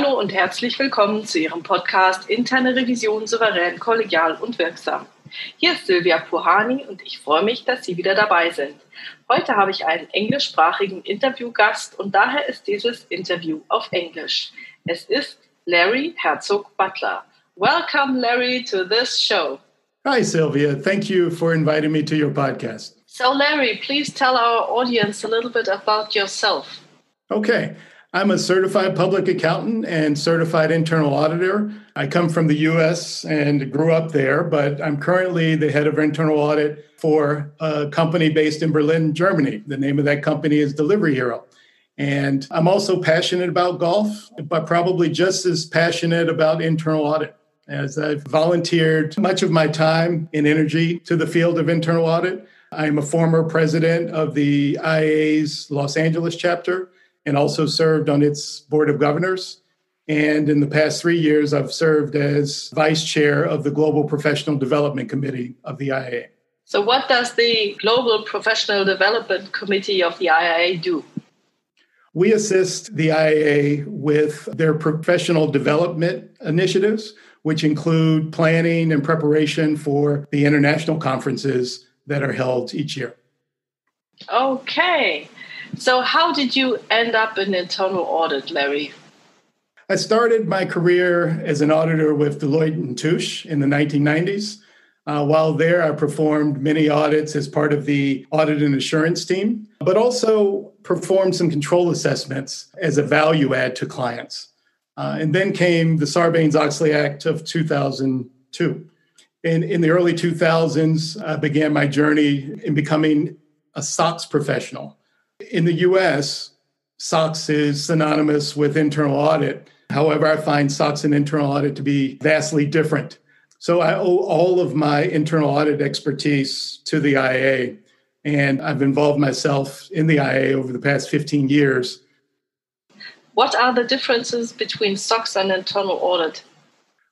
Hallo und herzlich willkommen zu Ihrem Podcast Interne Revision souverän, kollegial und wirksam. Hier ist Silvia Puhani und ich freue mich, dass Sie wieder dabei sind. Heute habe ich einen englischsprachigen Interviewgast und daher ist dieses Interview auf Englisch. Es ist Larry Herzog Butler. Welcome, Larry, to this show. Hi, Sylvia. Thank you for inviting me to your podcast. So, Larry, please tell our audience a little bit about yourself. Okay. I'm a certified public accountant and certified internal auditor. I come from the US and grew up there, but I'm currently the head of internal audit for a company based in Berlin, Germany. The name of that company is Delivery Hero. And I'm also passionate about golf, but probably just as passionate about internal audit as I've volunteered much of my time and energy to the field of internal audit. I'm a former president of the IA's Los Angeles chapter and also served on its board of governors. And in the past three years, I've served as vice chair of the Global Professional Development Committee of the IIA. So, what does the Global Professional Development Committee of the IIA do? We assist the IIA with their professional development initiatives, which include planning and preparation for the international conferences that are held each year. Okay. So, how did you end up in internal audit, Larry? I started my career as an auditor with Deloitte and Touche in the 1990s. Uh, while there, I performed many audits as part of the audit and assurance team, but also performed some control assessments as a value add to clients. Uh, and then came the Sarbanes Oxley Act of 2002. In, in the early 2000s, I began my journey in becoming a SOX professional. In the US, SOX is synonymous with internal audit. However, I find SOX and internal audit to be vastly different. So I owe all of my internal audit expertise to the IA, and I've involved myself in the IA over the past 15 years. What are the differences between SOX and internal audit?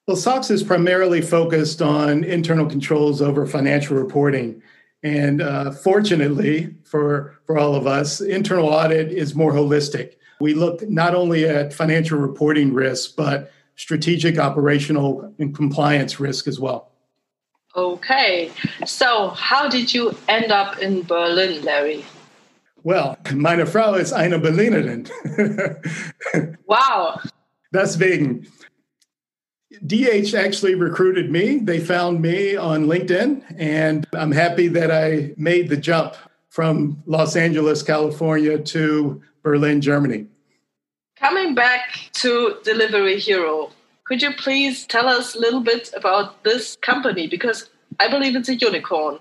Well, SOX is primarily focused on internal controls over financial reporting. And uh, fortunately for, for all of us, internal audit is more holistic. We look not only at financial reporting risk, but strategic, operational, and compliance risk as well. Okay. So, how did you end up in Berlin, Larry? Well, meine Frau ist eine Berlinerin. wow. Deswegen. DH actually recruited me. They found me on LinkedIn, and I'm happy that I made the jump from Los Angeles, California to Berlin, Germany. Coming back to Delivery Hero, could you please tell us a little bit about this company? Because I believe it's a unicorn.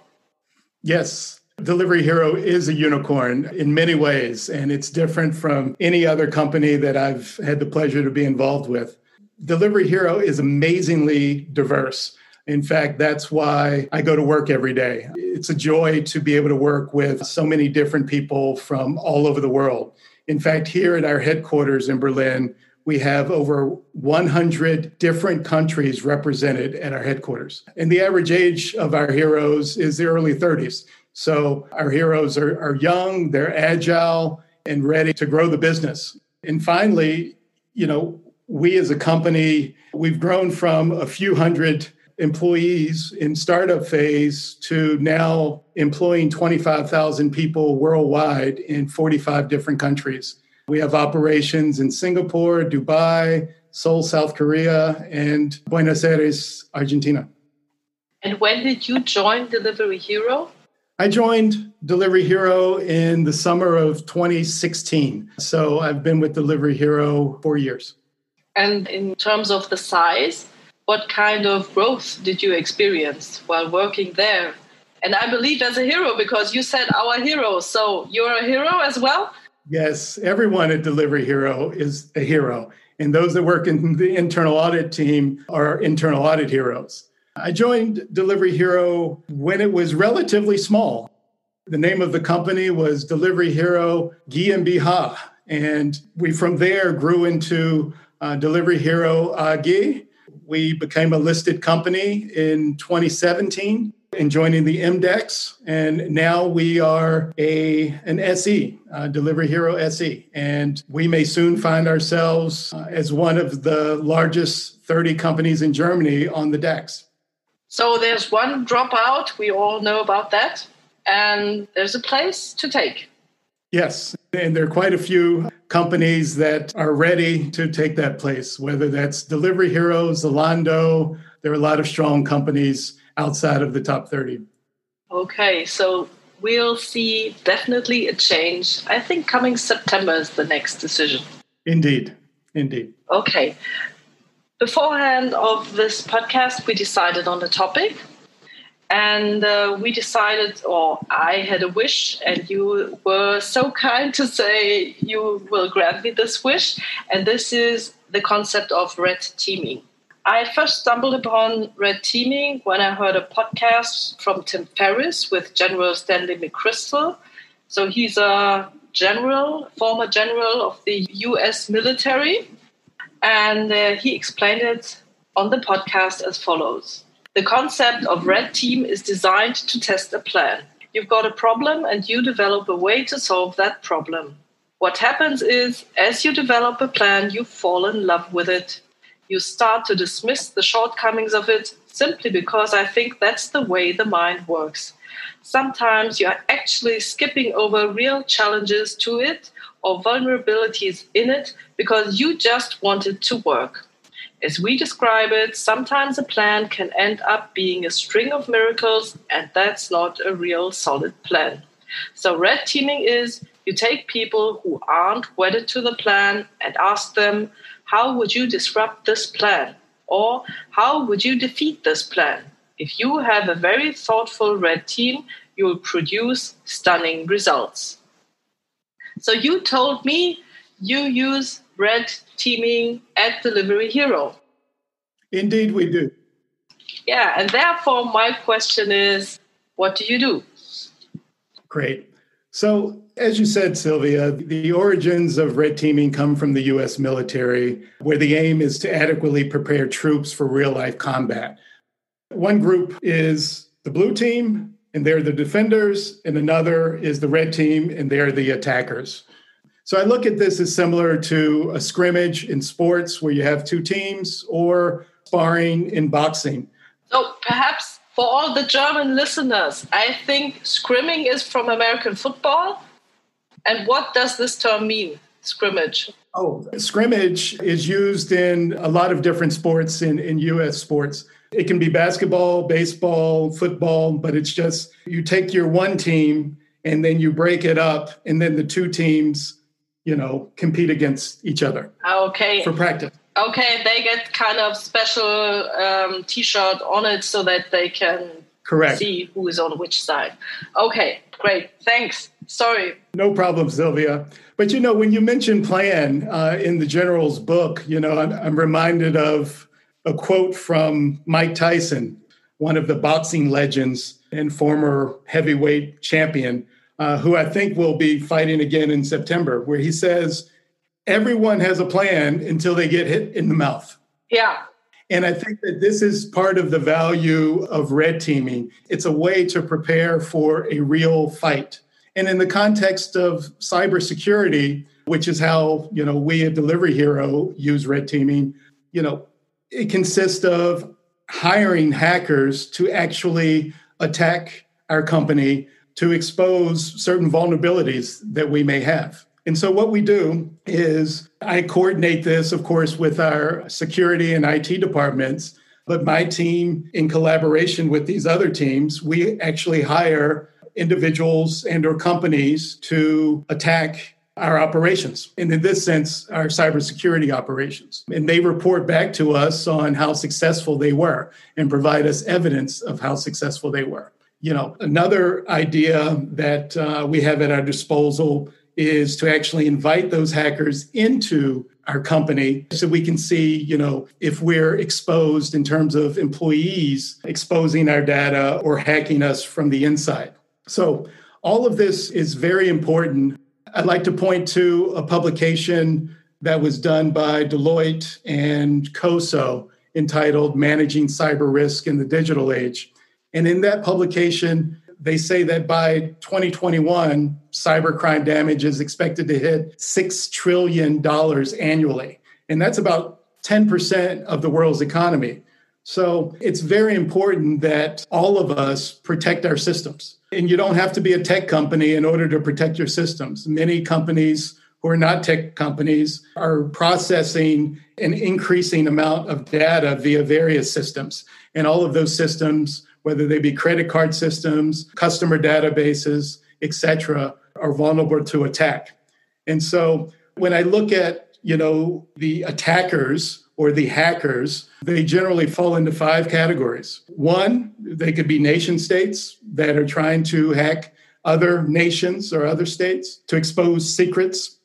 Yes, Delivery Hero is a unicorn in many ways, and it's different from any other company that I've had the pleasure to be involved with. Delivery Hero is amazingly diverse. In fact, that's why I go to work every day. It's a joy to be able to work with so many different people from all over the world. In fact, here at our headquarters in Berlin, we have over 100 different countries represented at our headquarters. And the average age of our heroes is the early 30s. So our heroes are, are young, they're agile, and ready to grow the business. And finally, you know, we as a company, we've grown from a few hundred employees in startup phase to now employing 25,000 people worldwide in 45 different countries. We have operations in Singapore, Dubai, Seoul, South Korea, and Buenos Aires, Argentina. And when did you join Delivery Hero? I joined Delivery Hero in the summer of 2016. So I've been with Delivery Hero four years. And in terms of the size, what kind of growth did you experience while working there? And I believe as a hero because you said our hero. So you're a hero as well? Yes, everyone at Delivery Hero is a hero. And those that work in the internal audit team are internal audit heroes. I joined Delivery Hero when it was relatively small. The name of the company was Delivery Hero GmbH. And we from there grew into uh, Delivery Hero AG. We became a listed company in 2017. and joining the MDAX. And now we are a an SE, uh, Delivery Hero SE. And we may soon find ourselves uh, as one of the largest 30 companies in Germany on the DAX. So there's one dropout. We all know about that. And there's a place to take. Yes. And there are quite a few companies that are ready to take that place, whether that's Delivery Hero, Zalando. There are a lot of strong companies outside of the top 30. Okay, so we'll see definitely a change. I think coming September is the next decision. Indeed, indeed. Okay. Beforehand of this podcast, we decided on the topic. And uh, we decided, or I had a wish, and you were so kind to say you will grant me this wish. And this is the concept of red teaming. I first stumbled upon red teaming when I heard a podcast from Tim Ferriss with General Stanley McChrystal. So he's a general, former general of the US military. And uh, he explained it on the podcast as follows The concept of red team is designed to test a plan. You've got a problem and you develop a way to solve that problem. What happens is, as you develop a plan, you fall in love with it you start to dismiss the shortcomings of it simply because I think that's the way the mind works. Sometimes you are actually skipping over real challenges to it or vulnerabilities in it because you just want it to work. As we describe it, sometimes a plan can end up being a string of miracles, and that's not a real solid plan. So, red teaming is you take people who aren't wedded to the plan and ask them, how would you disrupt this plan? Or how would you defeat this plan? If you have a very thoughtful red team, you will produce stunning results. So you told me you use red teaming at Delivery Hero. Indeed, we do. Yeah, and therefore my question is what do you do? Great. So, as you said, Sylvia, the origins of red teaming come from the US military, where the aim is to adequately prepare troops for real life combat. One group is the blue team, and they're the defenders, and another is the red team, and they're the attackers. So, I look at this as similar to a scrimmage in sports where you have two teams or sparring in boxing. So, perhaps for all the German listeners, I think scrimming is from American football. And what does this term mean, scrimmage? Oh, scrimmage is used in a lot of different sports in, in US sports. It can be basketball, baseball, football, but it's just you take your one team and then you break it up, and then the two teams, you know, compete against each other. Okay. For practice. Okay, they get kind of special um, T-shirt on it so that they can correct see who is on which side. Okay, great. Thanks. Sorry. No problem, Sylvia. But you know, when you mention plan uh, in the general's book, you know, I'm, I'm reminded of a quote from Mike Tyson, one of the boxing legends and former heavyweight champion, uh, who I think will be fighting again in September, where he says everyone has a plan until they get hit in the mouth. Yeah. And I think that this is part of the value of red teaming. It's a way to prepare for a real fight. And in the context of cybersecurity, which is how, you know, we at Delivery Hero use red teaming, you know, it consists of hiring hackers to actually attack our company to expose certain vulnerabilities that we may have. And so, what we do is I coordinate this, of course, with our security and IT departments. But my team, in collaboration with these other teams, we actually hire individuals and or companies to attack our operations and in this sense our cybersecurity operations and they report back to us on how successful they were and provide us evidence of how successful they were you know another idea that uh, we have at our disposal is to actually invite those hackers into our company so we can see you know if we're exposed in terms of employees exposing our data or hacking us from the inside. So all of this is very important. I'd like to point to a publication that was done by deloitte and coso entitled managing cyber risk in the digital age And in that publication, they say that by 2021, cybercrime damage is expected to hit $6 trillion annually. And that's about 10% of the world's economy. So it's very important that all of us protect our systems. And you don't have to be a tech company in order to protect your systems. Many companies who are not tech companies are processing an increasing amount of data via various systems. And all of those systems, whether they be credit card systems, customer databases, etc., are vulnerable to attack. And so when I look at, you know, the attackers or the hackers, they generally fall into five categories. One, they could be nation states that are trying to hack other nations or other states to expose secrets.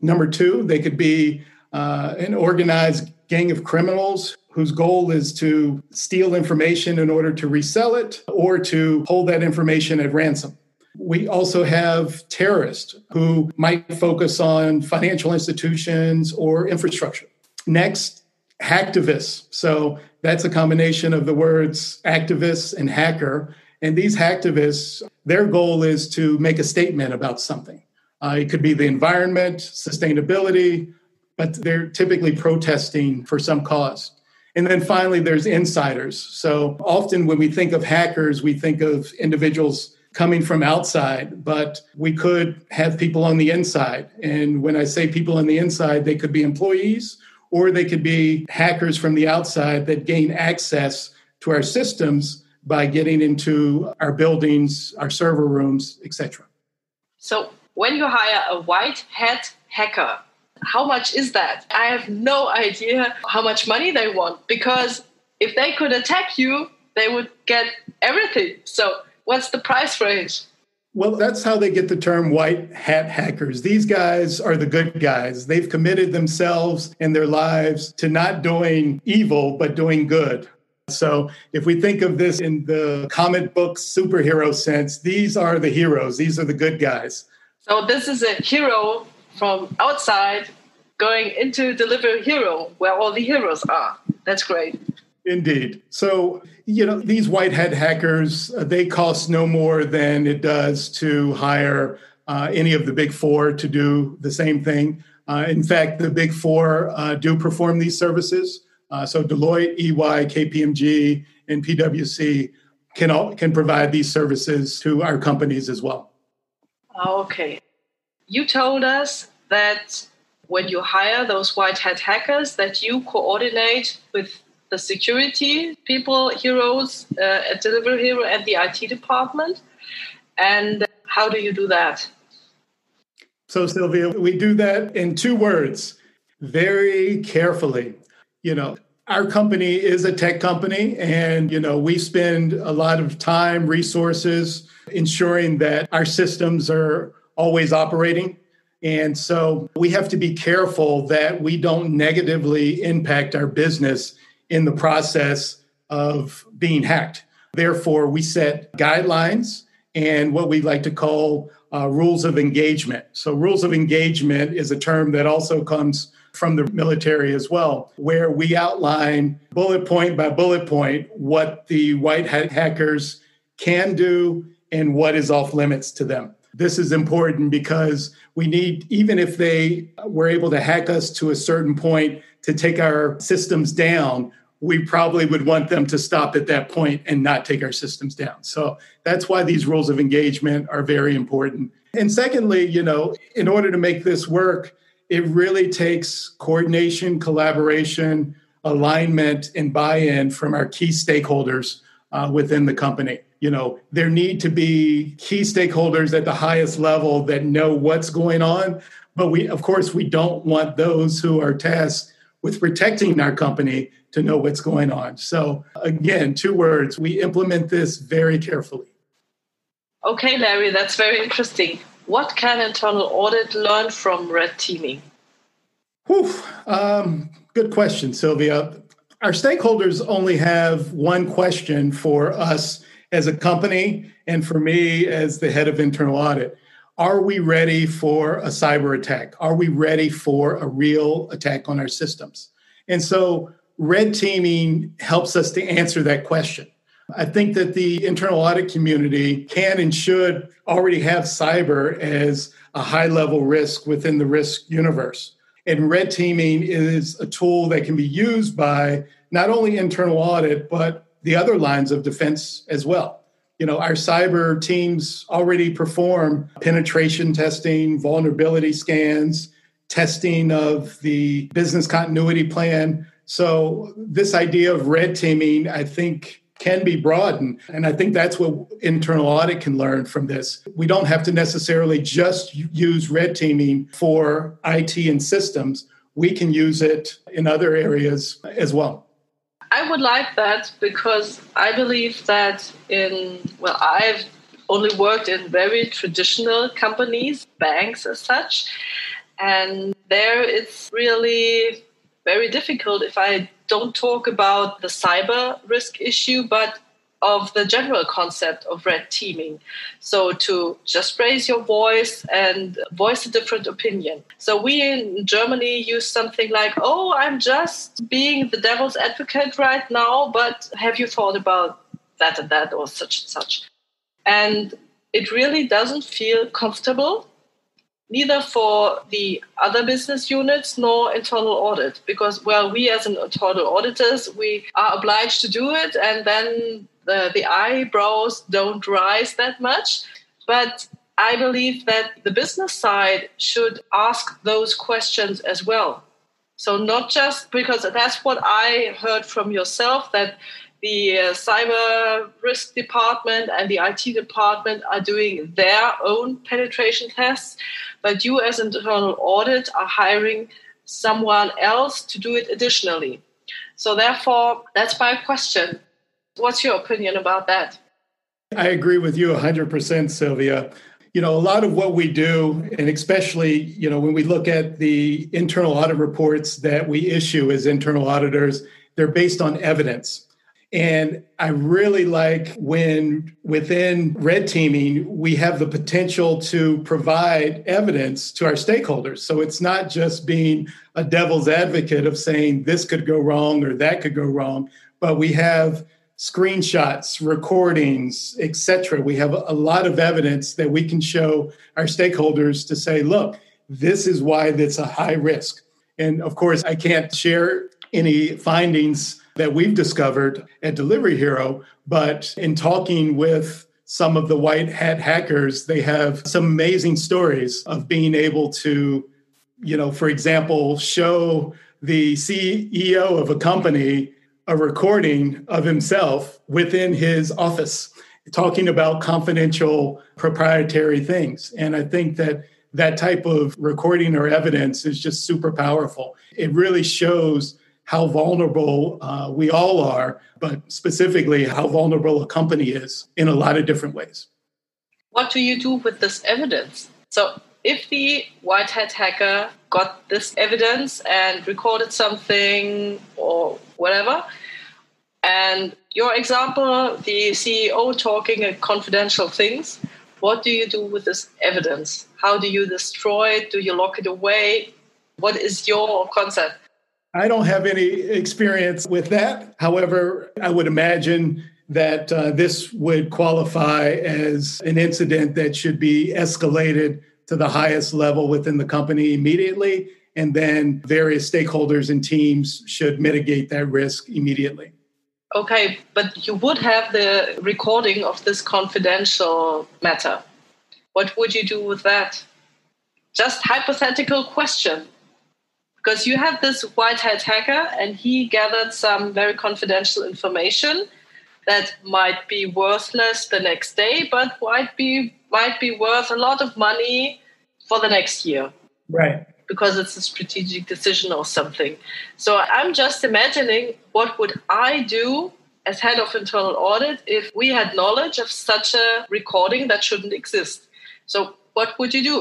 Number two, they could be uh, an organized gang of criminals whose goal is to steal information in order to resell it or to hold that information at ransom. We also have terrorists who might focus on financial institutions or infrastructure. Next, hacktivists. So that's a combination of the words activists and hacker. And these hacktivists, their goal is to make a statement about something. Uh, it could be the environment, sustainability, but they're typically protesting for some cause. And then finally, there's insiders. So often when we think of hackers, we think of individuals coming from outside, but we could have people on the inside. And when I say people on the inside, they could be employees or they could be hackers from the outside that gain access to our systems by getting into our buildings, our server rooms, etc. So, when you hire a white hat hacker, how much is that? I have no idea how much money they want because if they could attack you, they would get everything. So, what's the price range? Well, that's how they get the term white hat hackers. These guys are the good guys. They've committed themselves and their lives to not doing evil, but doing good. So, if we think of this in the comic book superhero sense, these are the heroes, these are the good guys. So, this is a hero from outside going into Delivery Hero, where all the heroes are. That's great. Indeed. So, you know, these white hat hackers, uh, they cost no more than it does to hire uh, any of the big four to do the same thing. Uh, in fact, the big four uh, do perform these services. Uh, so, Deloitte, EY, KPMG, and PwC can all, can provide these services to our companies as well. Okay. You told us that when you hire those white hat hackers, that you coordinate with the security people, heroes uh, at Delivery Hero and the IT department. And how do you do that? So, Sylvia, we do that in two words very carefully. You know, our company is a tech company, and, you know, we spend a lot of time, resources ensuring that our systems are always operating. And so we have to be careful that we don't negatively impact our business in the process of being hacked. Therefore, we set guidelines and what we like to call uh, rules of engagement. So, rules of engagement is a term that also comes from the military as well, where we outline bullet point by bullet point what the white hat hackers can do and what is off limits to them. This is important because we need, even if they were able to hack us to a certain point to take our systems down, we probably would want them to stop at that point and not take our systems down. So that's why these rules of engagement are very important. And secondly, you know, in order to make this work, it really takes coordination, collaboration, alignment, and buy in from our key stakeholders uh, within the company. You know, there need to be key stakeholders at the highest level that know what's going on. But we, of course, we don't want those who are tasked with protecting our company to know what's going on. So, again, two words we implement this very carefully. Okay, Larry, that's very interesting. What can internal audit learn from red teaming? Whew, um, good question, Sylvia. Our stakeholders only have one question for us as a company and for me as the head of internal audit. Are we ready for a cyber attack? Are we ready for a real attack on our systems? And so red teaming helps us to answer that question. I think that the internal audit community can and should already have cyber as a high level risk within the risk universe. And red teaming is a tool that can be used by not only internal audit, but the other lines of defense as well. You know, our cyber teams already perform penetration testing, vulnerability scans, testing of the business continuity plan. So, this idea of red teaming, I think, can be broadened. And I think that's what internal audit can learn from this. We don't have to necessarily just use red teaming for IT and systems, we can use it in other areas as well. I would like that because I believe that in, well, I've only worked in very traditional companies, banks as such. And there it's really very difficult if I don't talk about the cyber risk issue, but of the general concept of red teaming. So to just raise your voice and voice a different opinion. So we in Germany use something like, oh, I'm just being the devil's advocate right now, but have you thought about that and that or such and such? And it really doesn't feel comfortable neither for the other business units nor internal audit because well we as an internal auditors we are obliged to do it and then the, the eyebrows don't rise that much but i believe that the business side should ask those questions as well so not just because that's what i heard from yourself that the uh, cyber risk department and the IT department are doing their own penetration tests, but you, as internal audit, are hiring someone else to do it additionally. So, therefore, that's my question. What's your opinion about that? I agree with you 100%, Sylvia. You know, a lot of what we do, and especially, you know, when we look at the internal audit reports that we issue as internal auditors, they're based on evidence. And I really like when within red teaming, we have the potential to provide evidence to our stakeholders. So it's not just being a devil's advocate of saying this could go wrong or that could go wrong, but we have screenshots, recordings, etc. We have a lot of evidence that we can show our stakeholders to say, look, this is why it's a high risk. And of course, I can't share any findings that we've discovered at Delivery Hero. But in talking with some of the white hat hackers, they have some amazing stories of being able to, you know, for example, show the CEO of a company a recording of himself within his office talking about confidential proprietary things. And I think that that type of recording or evidence is just super powerful. It really shows how vulnerable uh, we all are, but specifically how vulnerable a company is in a lot of different ways. What do you do with this evidence? So, if the white hat hacker got this evidence and recorded something or whatever, and your example, the CEO talking confidential things, what do you do with this evidence? How do you destroy it? Do you lock it away? What is your concept? I don't have any experience with that. However, I would imagine that uh, this would qualify as an incident that should be escalated to the highest level within the company immediately. And then various stakeholders and teams should mitigate that risk immediately. Okay, but you would have the recording of this confidential matter. What would you do with that? Just hypothetical question because you have this white hat hacker and he gathered some very confidential information that might be worthless the next day but might be might be worth a lot of money for the next year. Right. Because it's a strategic decision or something. So i'm just imagining what would i do as head of internal audit if we had knowledge of such a recording that shouldn't exist. So what would you do?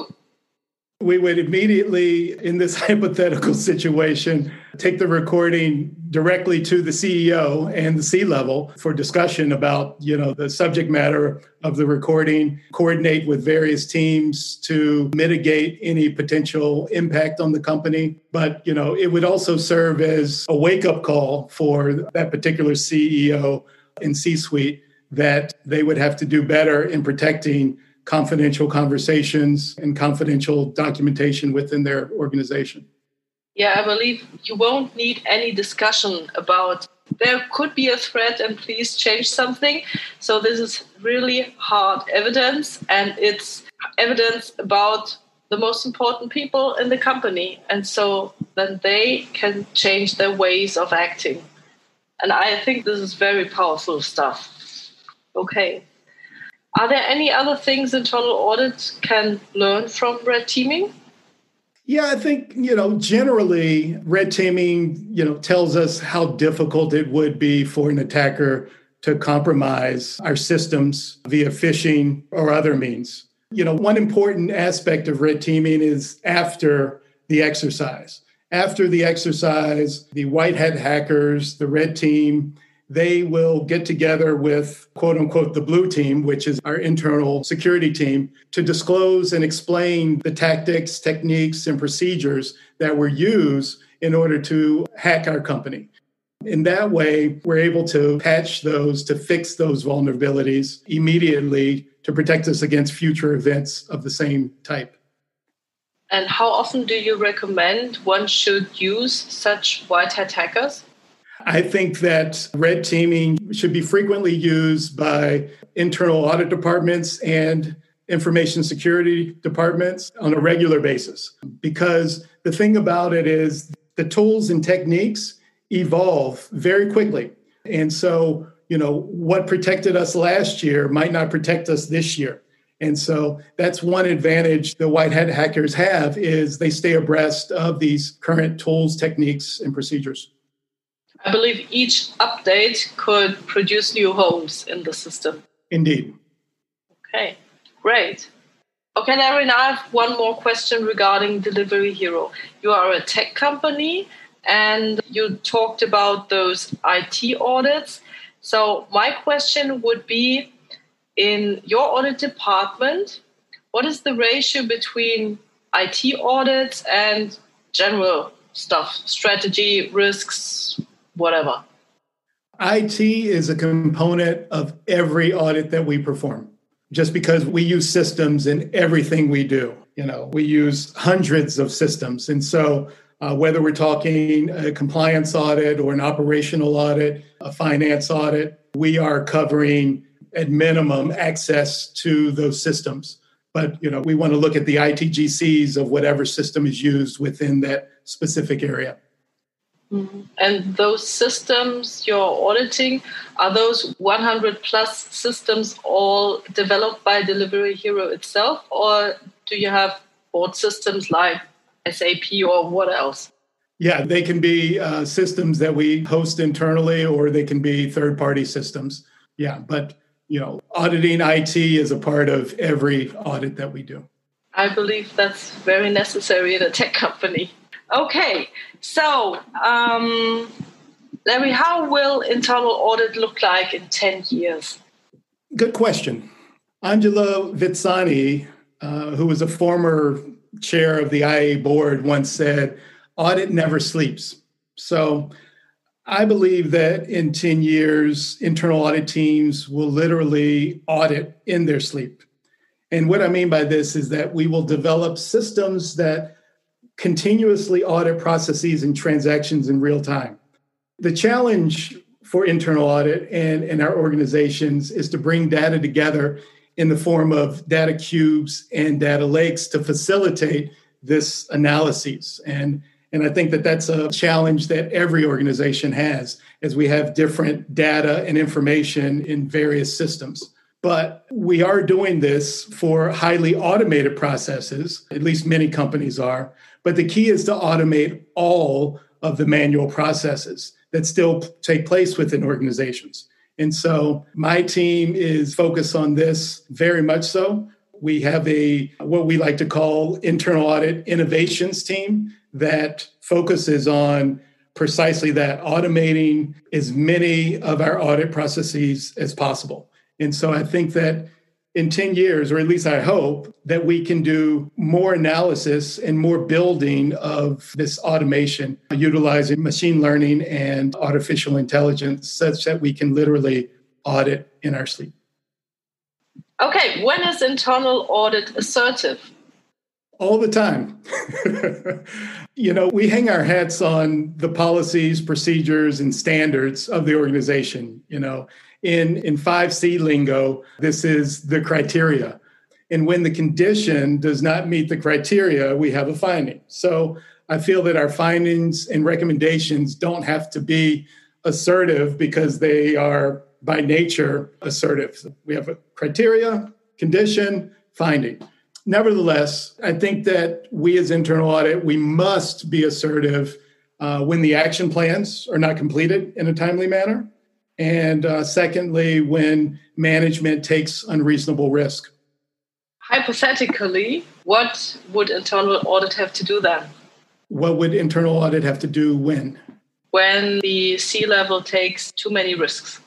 We would immediately, in this hypothetical situation, take the recording directly to the CEO and the C level for discussion about, you know, the subject matter of the recording, coordinate with various teams to mitigate any potential impact on the company. But, you know, it would also serve as a wake up call for that particular CEO in C suite that they would have to do better in protecting confidential conversations and confidential documentation within their organization. Yeah, I believe you won't need any discussion about there could be a threat and please change something. So, this is really hard evidence, and it's evidence about the most important people in the company. And so then they can change their ways of acting. And I think this is very powerful stuff. Okay. Are there any other things internal audit can learn from red teaming? Yeah, I think, you know, generally red teaming, you know, tells us how difficult it would be for an attacker to compromise our systems via phishing or other means. You know, one important aspect of red teaming is after the exercise. After the exercise, the white hat hackers, the red team, they will get together with quote unquote the blue team, which is our internal security team, to disclose and explain the tactics, techniques, and procedures that were used in order to hack our company. In that way, we're able to patch those, to fix those vulnerabilities immediately to protect us against future events of the same type. And how often do you recommend one should use such white hat hackers? I think that red teaming should be frequently used by internal audit departments and information security departments on a regular basis. Because the thing about it is the tools and techniques evolve very quickly. And so, you know, what protected us last year might not protect us this year. And so that's one advantage the white hat hackers have is they stay abreast of these current tools, techniques, and procedures. I believe each update could produce new holes in the system. Indeed. Okay, great. Okay, Larry, now I have one more question regarding Delivery Hero. You are a tech company and you talked about those IT audits. So, my question would be in your audit department, what is the ratio between IT audits and general stuff, strategy, risks, whatever? IT is a component of every audit that we perform. Just because we use systems in everything we do, you know, we use hundreds of systems. And so, uh, whether we're talking a compliance audit or an operational audit, a finance audit, we are covering at minimum access to those systems. But you know, we want to look at the ITGCs of whatever system is used within that specific area. Mm-hmm. And those systems you're auditing, are those 100 plus systems all developed by Delivery Hero itself, or do you have board systems like SAP or what else? Yeah, they can be uh, systems that we host internally, or they can be third party systems. Yeah, but you know, auditing IT is a part of every audit that we do. I believe that's very necessary in a tech company. Okay, so um, Larry, how will internal audit look like in 10 years? Good question. Angela Witzany, uh, who was a former chair of the IA board, once said, audit never sleeps. So I believe that in 10 years, internal audit teams will literally audit in their sleep. And what I mean by this is that we will develop systems that continuously audit processes and transactions in real time. The challenge for internal audit and, and our organizations is to bring data together in the form of data cubes and data lakes to facilitate this analyses. And, and I think that that's a challenge that every organization has as we have different data and information in various systems. But we are doing this for highly automated processes, at least many companies are. But the key is to automate all of the manual processes that still take place within organizations. And so my team is focused on this very much so. We have a what we like to call internal audit innovations team that focuses on precisely that automating as many of our audit processes as possible. And so I think that in 10 years, or at least I hope, that we can do more analysis and more building of this automation utilizing machine learning and artificial intelligence such that we can literally audit in our sleep. Okay, when is internal audit assertive? All the time. you know, we hang our hats on the policies, procedures, and standards of the organization. You know, in, in 5C lingo, this is the criteria. And when the condition does not meet the criteria, we have a finding. So I feel that our findings and recommendations don't have to be assertive because they are by nature assertive. We have a criteria, condition, finding. Nevertheless, I think that we as internal audit, we must be assertive uh, when the action plans are not completed in a timely manner. And uh, secondly, when management takes unreasonable risk. Hypothetically, what would internal audit have to do then? What would internal audit have to do when? When the C level takes too many risks.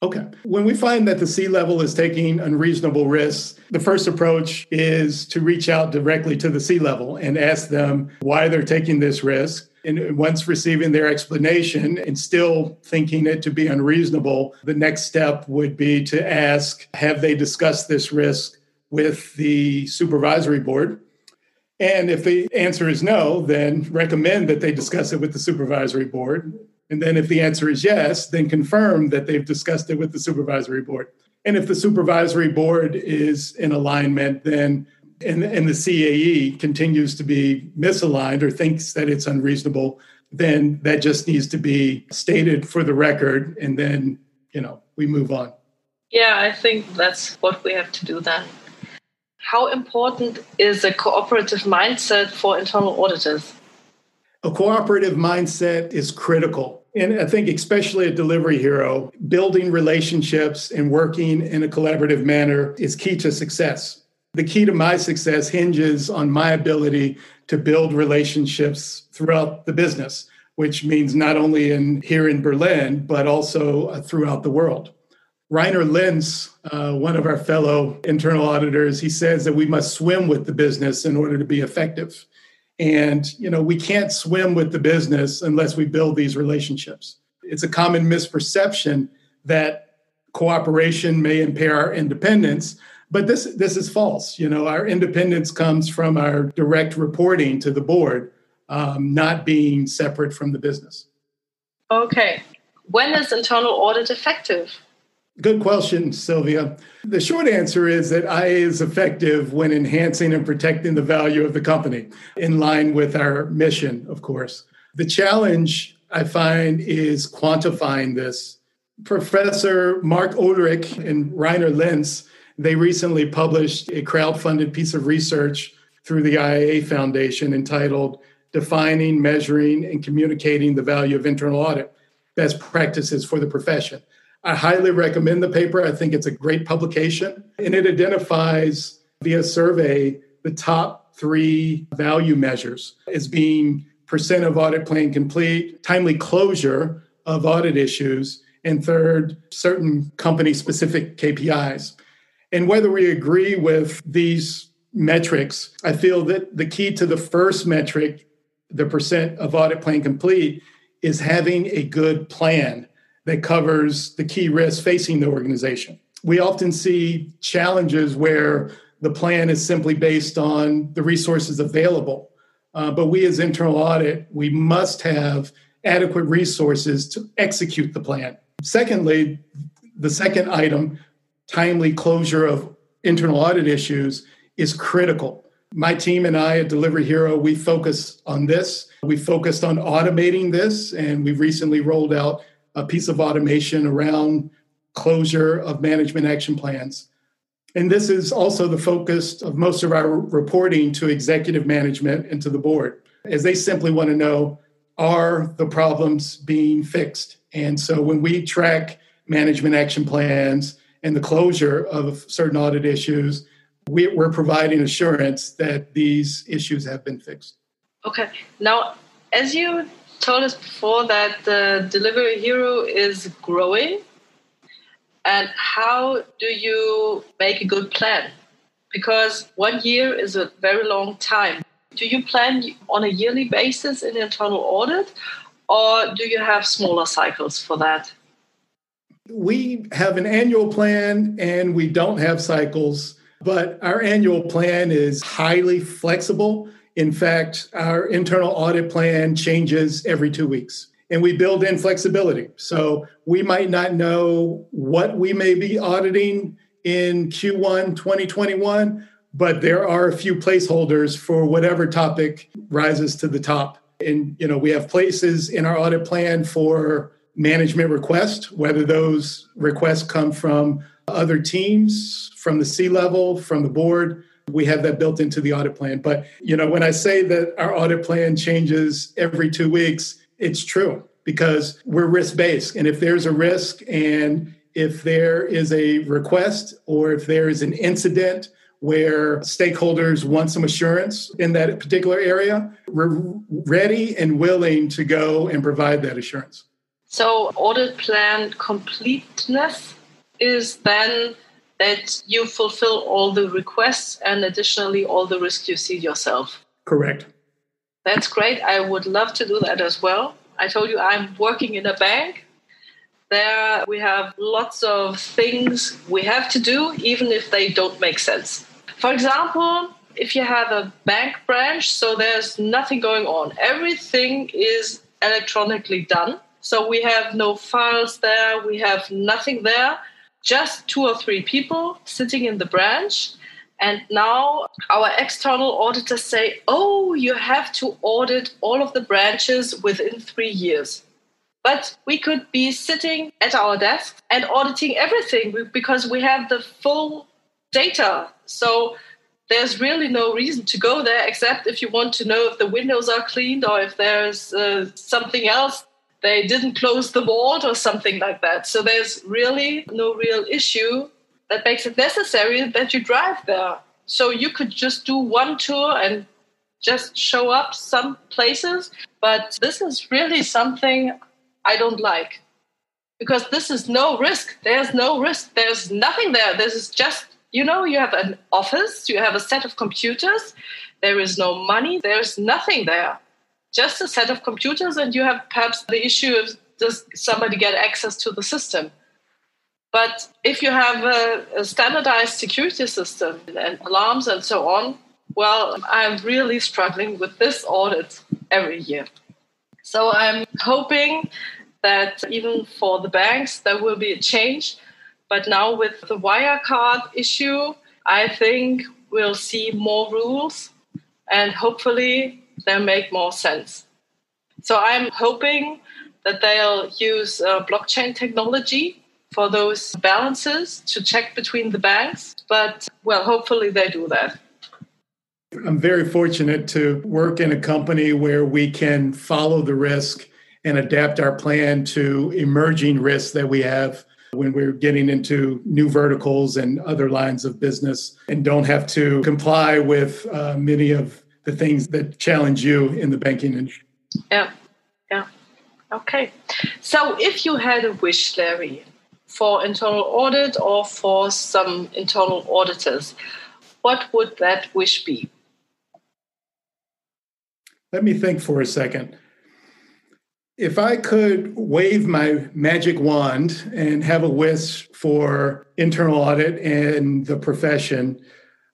Okay. When we find that the C level is taking unreasonable risks, the first approach is to reach out directly to the C level and ask them why they're taking this risk. And once receiving their explanation and still thinking it to be unreasonable, the next step would be to ask Have they discussed this risk with the supervisory board? And if the answer is no, then recommend that they discuss it with the supervisory board. And then if the answer is yes, then confirm that they've discussed it with the supervisory board. And if the supervisory board is in alignment, then and, and the CAE continues to be misaligned or thinks that it's unreasonable, then that just needs to be stated for the record. And then, you know, we move on. Yeah, I think that's what we have to do then. How important is a cooperative mindset for internal auditors? A cooperative mindset is critical. And I think, especially at Delivery Hero, building relationships and working in a collaborative manner is key to success. The key to my success hinges on my ability to build relationships throughout the business, which means not only in here in Berlin, but also uh, throughout the world. Rainer Lenz, uh, one of our fellow internal auditors, he says that we must swim with the business in order to be effective. And, you know, we can't swim with the business unless we build these relationships. It's a common misperception that cooperation may impair our independence, but this this is false. You know, our independence comes from our direct reporting to the board, um, not being separate from the business. Okay. When is internal audit effective? Good question, Sylvia. The short answer is that IA is effective when enhancing and protecting the value of the company, in line with our mission, of course. The challenge I find is quantifying this. Professor Marc Eulerich and Rainer Lenz, they recently published a crowd-funded piece of research through the IIA Foundation entitled Defining, Measuring, and Communicating the Value of Internal Audit Best Practices for the Profession. I highly recommend the paper. I think it's a great publication, and it identifies via survey the top three value measures as being percent of audit plan complete, timely closure of audit issues, and third, certain company specific KPIs. And whether we agree with these metrics, I feel that the key to the first metric, the percent of audit plan complete, is having a good plan that covers the key risks facing the organization. We often see challenges where the plan is simply based on the resources available. Uh, but we, as internal audit, we must have adequate resources to execute the plan. Secondly, the second item, timely closure of internal audit issues, is critical. My team and I at Delivery Hero, we focus on this. We focused on automating this, and we've recently rolled out a piece of automation around closure of management action plans. And this is also the focus of most of our reporting to executive management and to the board, as they simply want to know are the problems being fixed? And so when we track management action plans and the closure of certain audit issues, we, are providing assurance that these issues have been fixed. Okay. Now, as you told us before that the Delivery Hero is growing. And how do you make a good plan? Because one year is a very long time. Do you plan on a yearly basis in internal audit, or do you have smaller cycles for that? We have an annual plan and we don't have cycles, but our annual plan is highly flexible. In fact, our internal audit plan changes every two weeks and we build in flexibility. So we might not know what we may be auditing in Q1 2021, but there are a few placeholders for whatever topic rises to the top. And you know, we have places in our audit plan for management requests, whether those requests come from other teams, from the C level, from the board. We have that built into the audit plan. But you know, when I say that our audit plan changes every two weeks, it's true because we're risk based. And if there's a risk and if there is a request or if there is an incident where stakeholders want some assurance in that particular area, we're ready and willing to go and provide that assurance. So, audit plan completeness is then that you fulfill all the requests and additionally all the risk you see yourself. Correct. That's great. I would love to do that as well. I told you I'm working in a bank. There we have lots of things we have to do, even if they don't make sense. For example, if you have a bank branch, so there's nothing going on, everything is electronically done. So we have no files there, we have nothing there, just two or three people sitting in the branch. And now our external auditors say, oh, you have to audit all of the branches within three years. But we could be sitting at our desk and auditing everything because we have the full data. So there's really no reason to go there except if you want to know if the windows are cleaned or if there's uh, something else they didn't close the vault or something like that. So there's really no real issue that makes it necessary that you drive there. So you could just do one tour and just show up some places. But this is really something I don't like because this is no risk. There's no risk. There's nothing there. This is just you know, you have an office, you have a set of computers, there is no money, there's nothing there. Just a set of computers, and you have perhaps the issue of does somebody get access to the system? But if you have a, a standardized security system and alarms and so on, well, I'm really struggling with this audit every year. So I'm hoping that even for the banks, there will be a change but now with the Wirecard issue, I think we'll see more rules and hopefully they'll make more sense. So I'm hoping that they'll use uh, blockchain technology for those balances to check between the banks. But well, hopefully they do that. I'm very fortunate to work in a company where we can follow the risk and adapt our plan to emerging risks that we have when we're getting into new verticals and other lines of business and don't have to comply with uh, many of the things that challenge you in the banking industry. Yeah, yeah. Okay. So if you had a wish, Larry, for internal audit or for some internal auditors, what would that wish be? Let me think for a second. If I could wave my magic wand and have a wish for internal audit and the profession,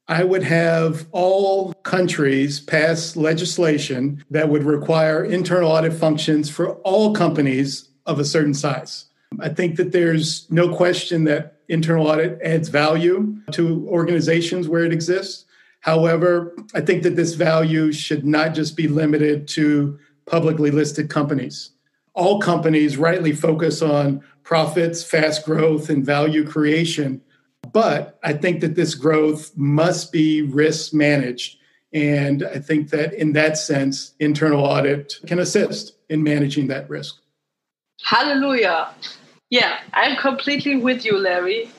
I would have all countries pass legislation that would require internal audit functions for all companies of a certain size. I think that there's no question that internal audit adds value to organizations where it exists. However, I think that this value should not just be limited to publicly listed companies all companies rightly focus on profits, fast growth, and value creation. But I think that this growth must be risk managed. And I think that in that sense, internal audit can assist in managing that risk. Hallelujah. Yeah, I'm completely with you, Larry.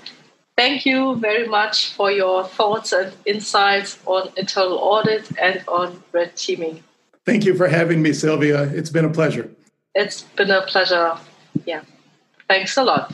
Thank you very much for your thoughts and insights on internal audit and on red teaming. Thank you for having me, Sylvia. It's been a pleasure. It's been a pleasure. Yeah. Thanks a lot.